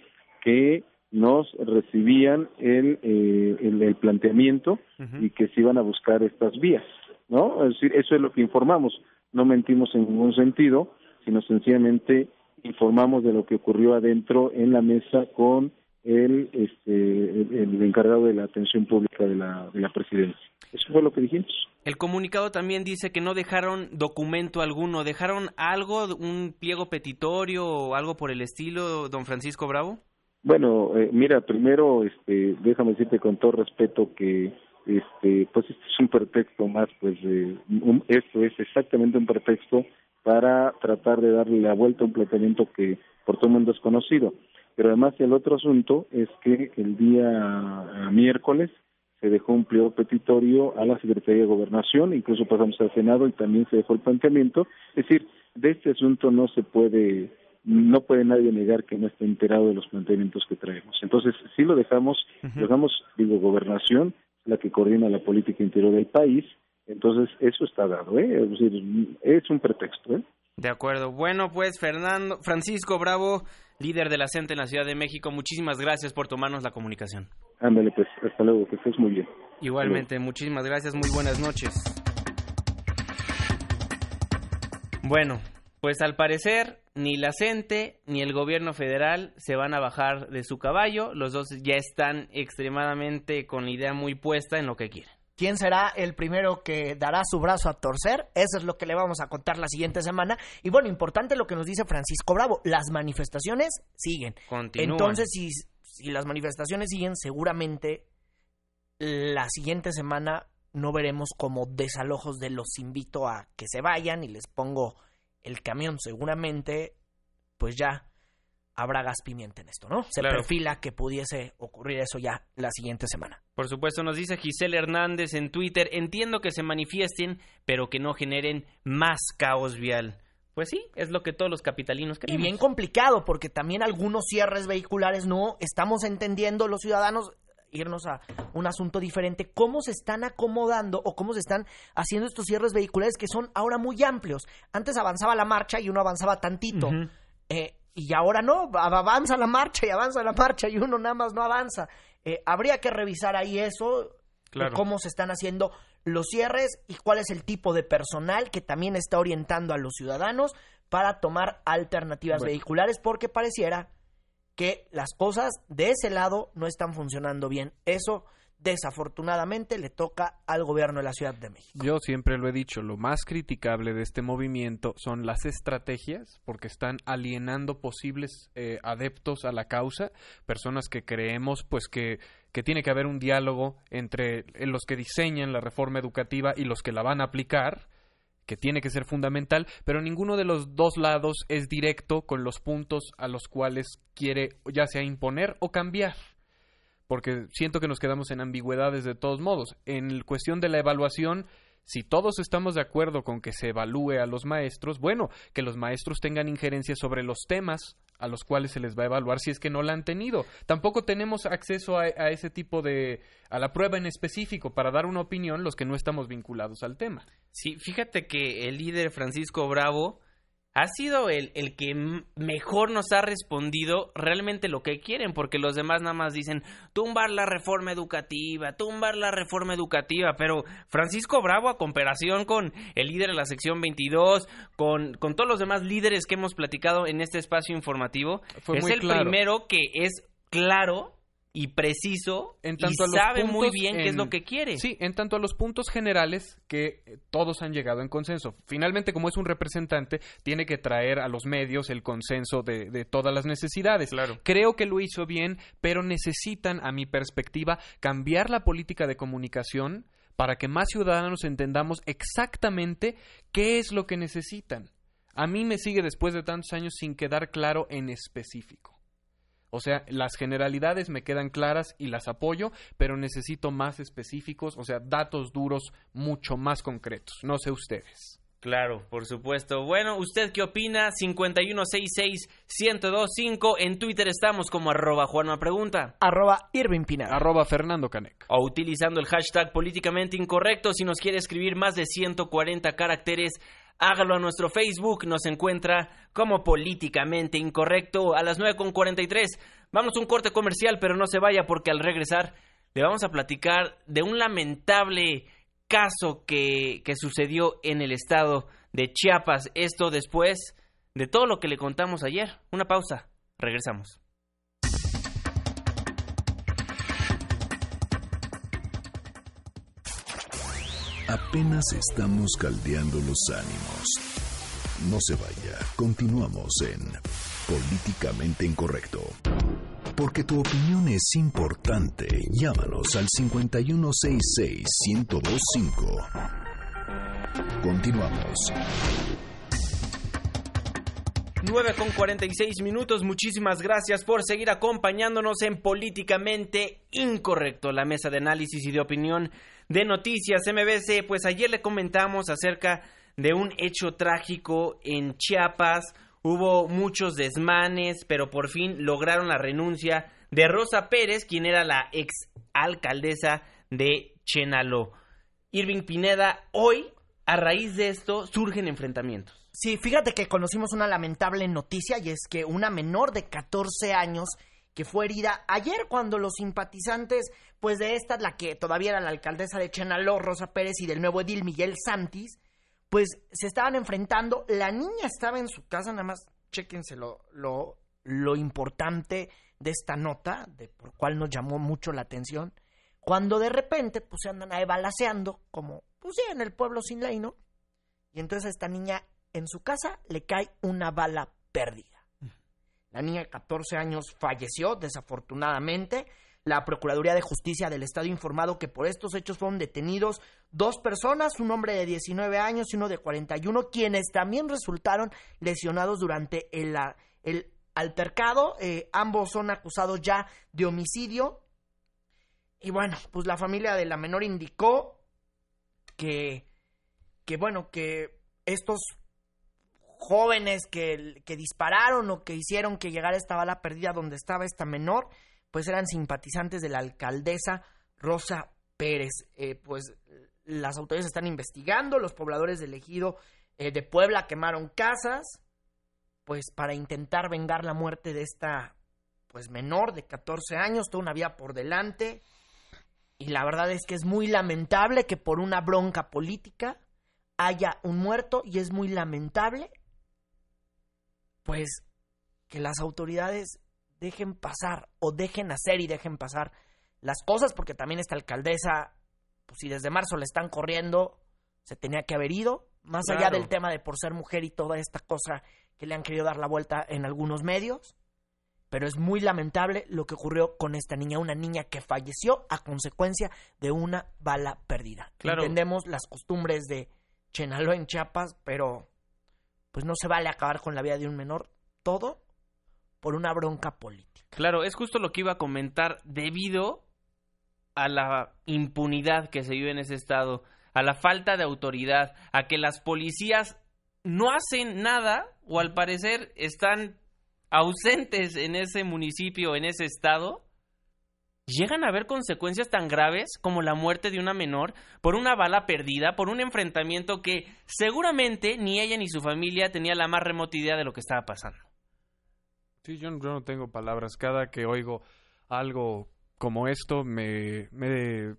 que nos recibían el, eh, el, planteamiento y que se iban a buscar estas vías, ¿no? Es decir, eso es lo que informamos, no mentimos en ningún sentido sino sencillamente informamos de lo que ocurrió adentro en la mesa con el, este, el, encargado de la atención pública de la, de la presidencia. Eso fue lo que dijimos. El comunicado también dice que no dejaron documento alguno, dejaron algo, un pliego petitorio o algo por el estilo, don Francisco Bravo. Bueno, eh, mira, primero, este, déjame decirte con todo respeto que, este, pues este es un pretexto más, pues, esto es exactamente un pretexto para tratar de darle la vuelta a un planteamiento que por todo el mundo es conocido. Pero además el otro asunto es que el día eh, miércoles se dejó un pliego petitorio a la Secretaría de Gobernación, incluso pasamos al Senado y también se dejó el planteamiento. Es decir, de este asunto no se puede, no puede nadie negar que no esté enterado de los planteamientos que traemos. Entonces, sí lo dejamos, dejamos, digo, Gobernación, la que coordina la política interior del país, entonces, eso está dado, ¿eh? Es decir, es un pretexto, ¿eh? De acuerdo. Bueno, pues Fernando, Francisco Bravo, líder de la CENTE en la Ciudad de México, muchísimas gracias por tomarnos la comunicación. Ándale, pues, hasta luego, que estés muy bien. Igualmente, muchísimas gracias, muy buenas noches. Bueno, pues al parecer ni la CENTE ni el gobierno federal se van a bajar de su caballo, los dos ya están extremadamente con la idea muy puesta en lo que quieren. ¿Quién será el primero que dará su brazo a torcer? Eso es lo que le vamos a contar la siguiente semana. Y bueno, importante lo que nos dice Francisco Bravo. Las manifestaciones siguen. Entonces, si, si las manifestaciones siguen, seguramente la siguiente semana no veremos como desalojos de los invito a que se vayan y les pongo el camión. Seguramente, pues ya habrá gas pimienta en esto, ¿no? Se perfila que pudiese ocurrir eso ya la siguiente semana. Por supuesto, nos dice Giselle Hernández en Twitter, entiendo que se manifiesten, pero que no generen más caos vial. Pues sí, es lo que todos los capitalinos queremos. Y bien complicado, porque también algunos cierres vehiculares no estamos entendiendo los ciudadanos irnos a un asunto diferente, cómo se están acomodando o cómo se están haciendo estos cierres vehiculares que son ahora muy amplios. Antes avanzaba la marcha y uno avanzaba tantito. eh, y ahora no, avanza la marcha y avanza la marcha y uno nada más no avanza. Eh, habría que revisar ahí eso, cómo se están haciendo los cierres y cuál es el tipo de personal que también está orientando a los ciudadanos para tomar alternativas vehiculares, porque pareciera que las cosas de ese lado no están funcionando bien. Eso desafortunadamente le toca al gobierno de la Ciudad de México. Yo siempre lo he dicho, lo más criticable de este movimiento son las estrategias, porque están alienando posibles eh, adeptos a la causa, personas que creemos pues que, que tiene que haber un diálogo entre los que diseñan la reforma educativa y los que la van a aplicar que tiene que ser fundamental, pero ninguno de los dos lados es directo con los puntos a los cuales quiere ya sea imponer o cambiar porque siento que nos quedamos en ambigüedades de todos modos. En cuestión de la evaluación, si todos estamos de acuerdo con que se evalúe a los maestros, bueno, que los maestros tengan injerencia sobre los temas a los cuales se les va a evaluar si es que no la han tenido. Tampoco tenemos acceso a, a, ese tipo de, a la prueba en específico para dar una opinión los que no estamos vinculados al tema. Sí, fíjate que el líder Francisco Bravo ha sido el, el que mejor nos ha respondido realmente lo que quieren, porque los demás nada más dicen tumbar la reforma educativa, tumbar la reforma educativa, pero Francisco Bravo, a comparación con el líder de la sección 22, con, con todos los demás líderes que hemos platicado en este espacio informativo, es el primero que es claro y preciso En y tanto a los sabe muy puntos bien qué es lo que quiere. Sí, en tanto a los puntos generales que todos han llegado en consenso. Finalmente, como es un representante, tiene que traer a los medios el consenso de, de todas las necesidades. Claro. Creo que lo hizo bien, pero necesitan, a mi perspectiva, cambiar la política de comunicación para que más ciudadanos entendamos exactamente qué es lo que necesitan. A mí me sigue después de tantos años sin quedar claro en específico. O sea, las generalidades me quedan claras y las apoyo, pero necesito más específicos, o sea, datos duros mucho más concretos. No sé ustedes. Claro, por supuesto. Bueno, ¿usted qué opina? 5166-1025. En Twitter estamos como arroba Juanma Pregunta. Arroba Irving Pineda. Arroba Fernando Canec. O utilizando el hashtag políticamente incorrecto. Si nos quiere escribir más de 140 caracteres, hágalo a nuestro Facebook. Nos encuentra como políticamente incorrecto a las 9.43. Vamos a un corte comercial, pero no se vaya porque al regresar le vamos a platicar de un lamentable caso que, que sucedió en el estado de Chiapas. Esto después de todo lo que le contamos ayer. Una pausa. Regresamos. Apenas estamos caldeando los ánimos. No se vaya, continuamos en Políticamente Incorrecto. Porque tu opinión es importante, llámanos al 5166-1025. Continuamos. 9 con 46 minutos. Muchísimas gracias por seguir acompañándonos en Políticamente Incorrecto, la mesa de análisis y de opinión de Noticias MBC. Pues ayer le comentamos acerca de un hecho trágico en Chiapas. Hubo muchos desmanes, pero por fin lograron la renuncia de Rosa Pérez, quien era la ex alcaldesa de Chenaló. Irving Pineda, hoy, a raíz de esto, surgen enfrentamientos. Sí, fíjate que conocimos una lamentable noticia y es que una menor de 14 años que fue herida ayer cuando los simpatizantes, pues de esta, la que todavía era la alcaldesa de Chenaló, Rosa Pérez, y del nuevo edil Miguel Santis, pues se estaban enfrentando. La niña estaba en su casa, nada más chéquense lo, lo, lo importante de esta nota, de por cual nos llamó mucho la atención, cuando de repente pues se andan ahí balaceando, como pues sí, en el pueblo sin ley, ¿no? Y entonces a esta niña en su casa le cae una bala perdida. La niña de 14 años falleció, desafortunadamente. La Procuraduría de Justicia del Estado informado que por estos hechos fueron detenidos dos personas, un hombre de 19 años y uno de 41, quienes también resultaron lesionados durante el, el altercado. Eh, ambos son acusados ya de homicidio. Y bueno, pues la familia de la menor indicó que, que bueno, que estos jóvenes que, que, dispararon o que hicieron que llegara esta bala perdida donde estaba esta menor, pues eran simpatizantes de la alcaldesa Rosa Pérez. Eh, pues las autoridades están investigando, los pobladores del ejido eh, de Puebla quemaron casas, pues para intentar vengar la muerte de esta pues menor de 14 años, toda una vida por delante. Y la verdad es que es muy lamentable que por una bronca política haya un muerto y es muy lamentable pues que las autoridades dejen pasar o dejen hacer y dejen pasar las cosas porque también esta alcaldesa pues si desde marzo le están corriendo se tenía que haber ido más claro. allá del tema de por ser mujer y toda esta cosa que le han querido dar la vuelta en algunos medios pero es muy lamentable lo que ocurrió con esta niña, una niña que falleció a consecuencia de una bala perdida. Claro. Entendemos las costumbres de Chenaló en Chiapas, pero pues no se vale acabar con la vida de un menor, todo por una bronca política. Claro, es justo lo que iba a comentar debido a la impunidad que se vive en ese estado, a la falta de autoridad, a que las policías no hacen nada o al parecer están ausentes en ese municipio, en ese estado, llegan a haber consecuencias tan graves como la muerte de una menor por una bala perdida, por un enfrentamiento que seguramente ni ella ni su familia tenía la más remota idea de lo que estaba pasando. Sí, yo, no tengo palabras. Cada que oigo algo como esto me, me,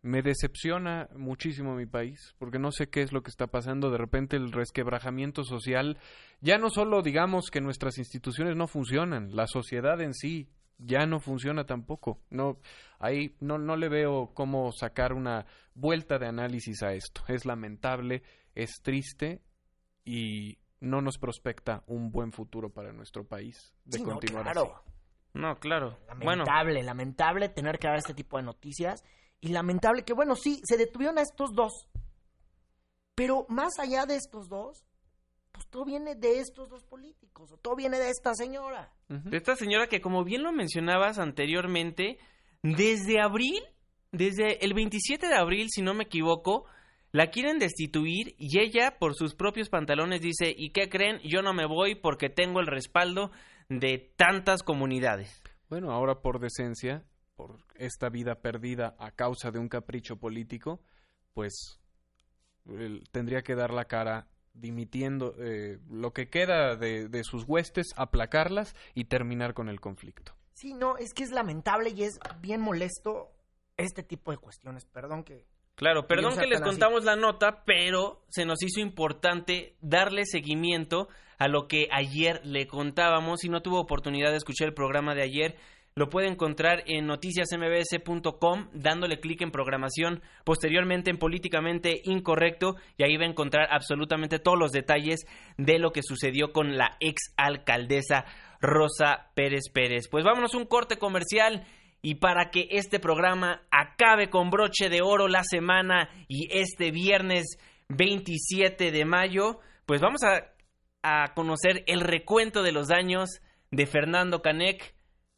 me decepciona muchísimo mi país, porque no sé qué es lo que está pasando. De repente el resquebrajamiento social, ya no solo digamos que nuestras instituciones no funcionan, la sociedad en sí ya no funciona tampoco. No, ahí no, no le veo cómo sacar una vuelta de análisis a esto. Es lamentable, es triste y no nos prospecta un buen futuro para nuestro país de Sí, no, continuar claro. así. No, claro. Bueno, Lamentable, lamentable tener que dar este tipo de noticias. Y lamentable que, bueno, sí, se detuvieron a estos dos. Pero más allá de estos dos, pues todo viene de estos dos políticos. O todo viene de esta señora. de esta señora que como bien lo mencionabas anteriormente, desde abril, desde el 27 de abril, si no me equivoco, la quieren destituir y ella por sus propios pantalones dice, ¿y qué creen? Yo no me voy porque tengo el respaldo de tantas comunidades. Bueno, ahora por decencia, por esta vida perdida a causa de un capricho político, pues él tendría que dar la cara dimitiendo eh, lo que queda de, de sus huestes, aplacarlas y terminar con el conflicto. Sí, no, es que es lamentable y es bien molesto este tipo de cuestiones. Perdón que... Claro, perdón que les así. contamos la nota, pero se nos hizo importante darle seguimiento a lo que ayer le contábamos. Si no tuvo oportunidad de escuchar el programa de ayer, lo puede encontrar en noticiasmbs.com dándole clic en programación, posteriormente en políticamente incorrecto y ahí va a encontrar absolutamente todos los detalles de lo que sucedió con la ex alcaldesa Rosa Pérez Pérez. Pues vámonos un corte comercial y para que este programa acabe con broche de oro la semana y este viernes 27 de mayo, pues vamos a, a conocer el recuento de los daños de Fernando Canek.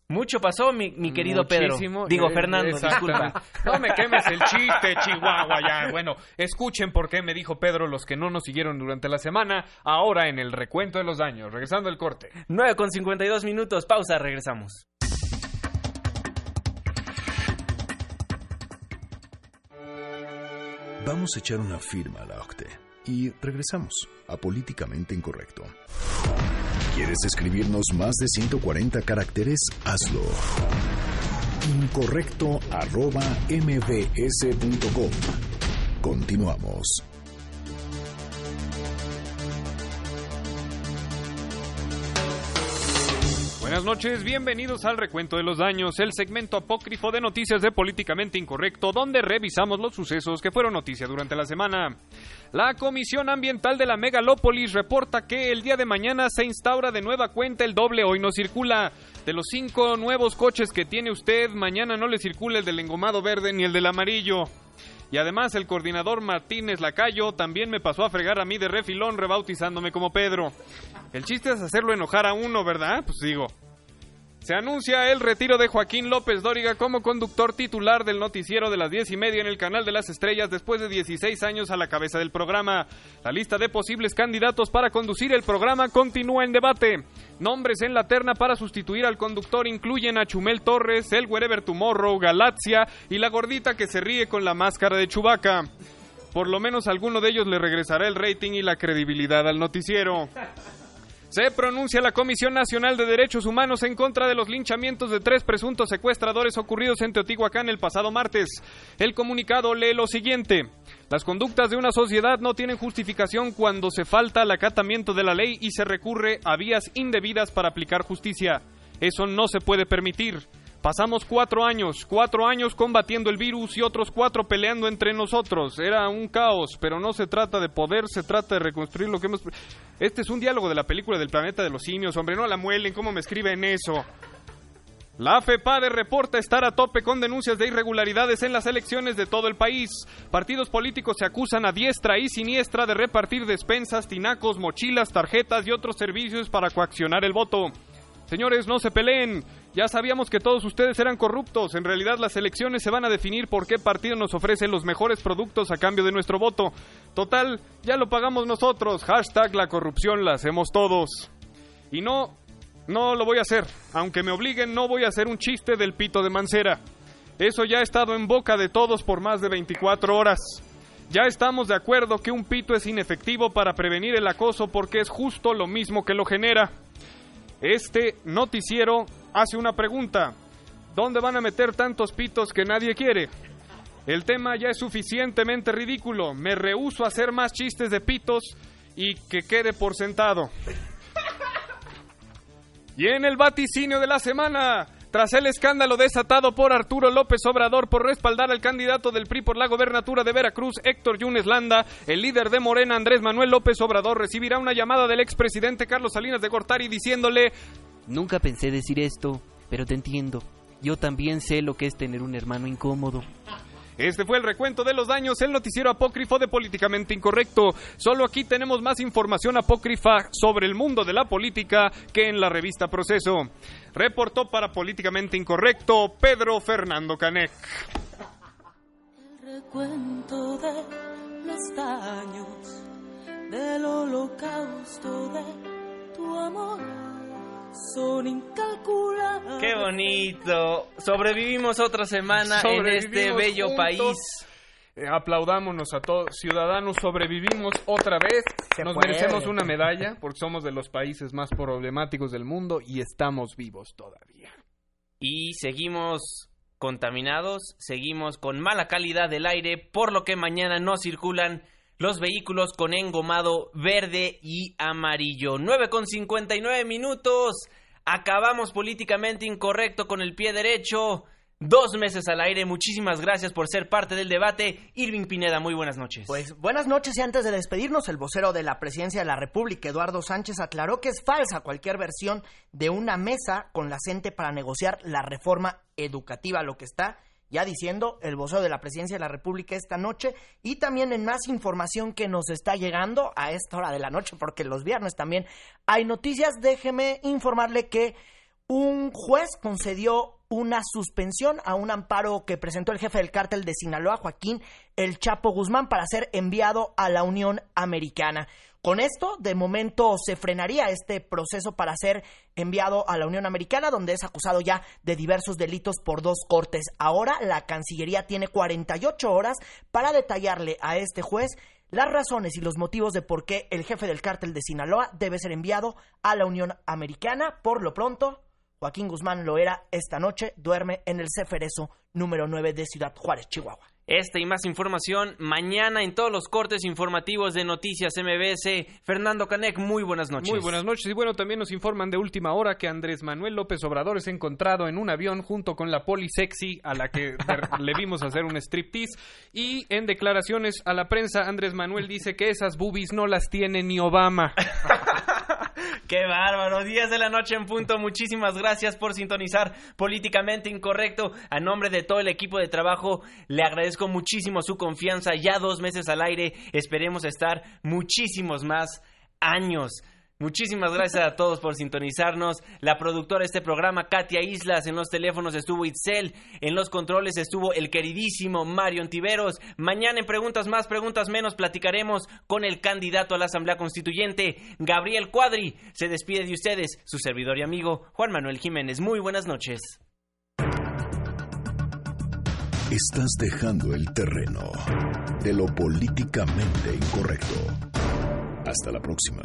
Mucho pasó, mi, mi querido Muchísimo. Pedro. Digo, Eh, Fernando, disculpa. No me quemes el chiste, Chihuahua, ya. Bueno, escuchen por qué me dijo Pedro los que no nos siguieron durante la semana, ahora en el recuento de los daños, regresando al corte. 9 con 52 minutos, pausa, regresamos. Vamos a echar una firma a la OCTE y regresamos a Políticamente Incorrecto. ¿Quieres escribirnos más de 140 caracteres? Hazlo. Incorrecto arroba mbs.com. Continuamos. Buenas noches, bienvenidos al Recuento de los Daños, el segmento apócrifo de noticias de Políticamente Incorrecto, donde revisamos los sucesos que fueron noticia durante la semana. La Comisión Ambiental de la Megalópolis reporta que el día de mañana se instaura de nueva cuenta el doble hoy no circula. De los cinco nuevos coches que tiene usted, mañana no le circula el del engomado verde ni el del amarillo. Y además el coordinador Martínez Lacayo también me pasó a fregar a mí de refilón rebautizándome como Pedro. El chiste es hacerlo enojar a uno, ¿verdad? Pues digo. Se anuncia el retiro de Joaquín López Dóriga como conductor titular del noticiero de las diez y media en el canal de las estrellas después de 16 años a la cabeza del programa. La lista de posibles candidatos para conducir el programa continúa en debate. Nombres en la terna para sustituir al conductor incluyen a Chumel Torres, el Wherever Tomorrow, Galaxia y la gordita que se ríe con la máscara de Chubaca. Por lo menos alguno de ellos le regresará el rating y la credibilidad al noticiero. Se pronuncia la Comisión Nacional de Derechos Humanos en contra de los linchamientos de tres presuntos secuestradores ocurridos en Teotihuacán el pasado martes. El comunicado lee lo siguiente. Las conductas de una sociedad no tienen justificación cuando se falta al acatamiento de la ley y se recurre a vías indebidas para aplicar justicia. Eso no se puede permitir. Pasamos cuatro años, cuatro años combatiendo el virus y otros cuatro peleando entre nosotros. Era un caos, pero no se trata de poder, se trata de reconstruir lo que hemos... Este es un diálogo de la película del planeta de los simios, hombre, no la muelen, ¿cómo me escriben eso? La FEPADE reporta estar a tope con denuncias de irregularidades en las elecciones de todo el país. Partidos políticos se acusan a diestra y siniestra de repartir despensas, tinacos, mochilas, tarjetas y otros servicios para coaccionar el voto. Señores, no se peleen. Ya sabíamos que todos ustedes eran corruptos. En realidad las elecciones se van a definir por qué partido nos ofrece los mejores productos a cambio de nuestro voto. Total, ya lo pagamos nosotros. Hashtag la corrupción la hacemos todos. Y no, no lo voy a hacer. Aunque me obliguen, no voy a hacer un chiste del pito de Mancera. Eso ya ha estado en boca de todos por más de 24 horas. Ya estamos de acuerdo que un pito es inefectivo para prevenir el acoso porque es justo lo mismo que lo genera. Este noticiero hace una pregunta. ¿Dónde van a meter tantos pitos que nadie quiere? El tema ya es suficientemente ridículo. Me rehúso a hacer más chistes de pitos y que quede por sentado. Y en el vaticinio de la semana, Tras el escándalo desatado por Arturo López Obrador por respaldar al candidato del PRI por la gobernatura de Veracruz, Héctor Yunes Landa, el líder de Morena, Andrés Manuel López Obrador, recibirá una llamada del expresidente Carlos Salinas de Gortari diciéndole: Nunca pensé decir esto, pero te entiendo. Yo también sé lo que es tener un hermano incómodo. Este fue el recuento de los daños, el noticiero apócrifo de Políticamente Incorrecto. Solo aquí tenemos más información apócrifa sobre el mundo de la política que en la revista Proceso. Reportó para Políticamente Incorrecto Pedro Fernando Canec. El recuento de los daños del holocausto de tu amor son incalculables. Qué bonito. Sobrevivimos otra semana en este bello juntos. país. Eh, aplaudámonos a todos. Ciudadanos, sobrevivimos otra vez. Se Nos puede. merecemos una medalla porque somos de los países más problemáticos del mundo y estamos vivos todavía. Y seguimos contaminados, seguimos con mala calidad del aire, por lo que mañana no circulan los vehículos con engomado verde y amarillo. 9 con 59 minutos. Acabamos políticamente incorrecto con el pie derecho. Dos meses al aire. Muchísimas gracias por ser parte del debate. Irving Pineda, muy buenas noches. Pues buenas noches y antes de despedirnos, el vocero de la Presidencia de la República, Eduardo Sánchez, aclaró que es falsa cualquier versión de una mesa con la CENTE para negociar la reforma educativa, lo que está ya diciendo el vocero de la Presidencia de la República esta noche y también en más información que nos está llegando a esta hora de la noche, porque los viernes también hay noticias. Déjeme informarle que un juez concedió una suspensión a un amparo que presentó el jefe del cártel de Sinaloa, Joaquín El Chapo Guzmán, para ser enviado a la Unión Americana. Con esto, de momento, se frenaría este proceso para ser enviado a la Unión Americana, donde es acusado ya de diversos delitos por dos cortes. Ahora, la Cancillería tiene 48 horas para detallarle a este juez las razones y los motivos de por qué el jefe del cártel de Sinaloa debe ser enviado a la Unión Americana. Por lo pronto, Joaquín Guzmán lo era esta noche, duerme en el Ceferezo número 9 de Ciudad Juárez, Chihuahua. Esta y más información mañana en todos los cortes informativos de Noticias MBS. Fernando Canec, muy buenas noches. Muy buenas noches y bueno, también nos informan de última hora que Andrés Manuel López Obrador es encontrado en un avión junto con la poli sexy a la que le vimos hacer un striptease y en declaraciones a la prensa Andrés Manuel dice que esas boobies no las tiene ni Obama. Qué bárbaro. 10 de la noche en punto. Muchísimas gracias por sintonizar Políticamente Incorrecto. A nombre de todo el equipo de trabajo, le agradezco muchísimo su confianza. Ya dos meses al aire. Esperemos estar muchísimos más años. Muchísimas gracias a todos por sintonizarnos. La productora de este programa, Katia Islas, en los teléfonos estuvo Itzel, en los controles estuvo el queridísimo Mario Ontiveros. Mañana en Preguntas Más, Preguntas Menos platicaremos con el candidato a la Asamblea Constituyente, Gabriel Cuadri. Se despide de ustedes, su servidor y amigo, Juan Manuel Jiménez. Muy buenas noches. Estás dejando el terreno de lo políticamente incorrecto. Hasta la próxima.